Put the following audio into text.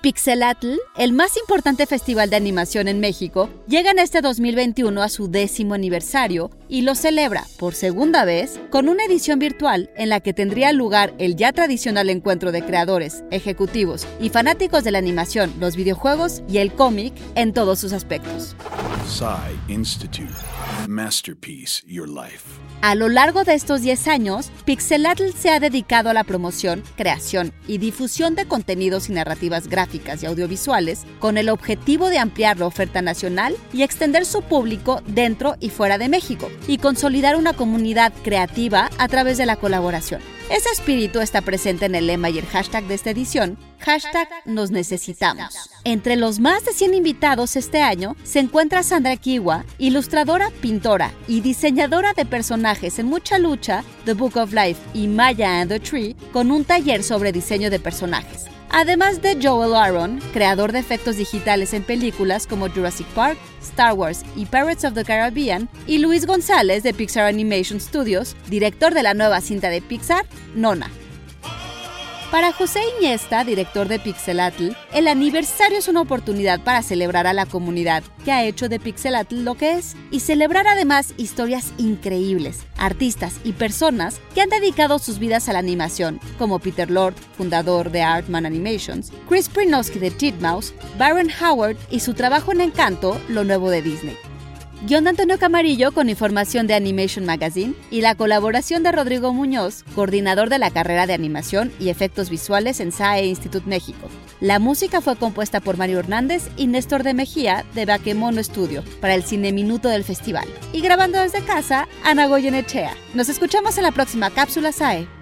Pixelatl, el más importante festival de animación en México, llega en este 2021 a su décimo aniversario y lo celebra por segunda vez con una edición virtual en la que tendría lugar el ya tradicional encuentro de creadores, ejecutivos y fanáticos de la animación, los videojuegos y el cómic en todos sus aspectos. Masterpiece Your Life. A lo largo de estos 10 años, Pixelatl se ha dedicado a la promoción, creación y difusión de contenidos y narrativas gráficas y audiovisuales con el objetivo de ampliar la oferta nacional y extender su público dentro y fuera de México y consolidar una comunidad creativa a través de la colaboración. Ese espíritu está presente en el lema y el hashtag de esta edición, hashtag nos necesitamos. Entre los más de 100 invitados este año se encuentra Sandra Kiwa, ilustradora, pintora y diseñadora de personajes en Mucha Lucha, The Book of Life y Maya and the Tree, con un taller sobre diseño de personajes. Además de Joel Aaron, creador de efectos digitales en películas como Jurassic Park, Star Wars y Pirates of the Caribbean, y Luis González de Pixar Animation Studios, director de la nueva cinta de Pixar, Nona. Para José Iniesta, director de Pixelatl, el aniversario es una oportunidad para celebrar a la comunidad que ha hecho de Pixelatl lo que es y celebrar además historias increíbles, artistas y personas que han dedicado sus vidas a la animación, como Peter Lord, fundador de Artman Animations, Chris Prinowski de Titmouse, Baron Howard y su trabajo en Encanto, lo nuevo de Disney. Guión de Antonio Camarillo con información de Animation Magazine y la colaboración de Rodrigo Muñoz, coordinador de la carrera de animación y efectos visuales en SAE Institute México. La música fue compuesta por Mario Hernández y Néstor de Mejía de Baquemono Studio para el Cine Minuto del festival. Y grabando desde casa, Ana Goyenechea. Nos escuchamos en la próxima cápsula SAE.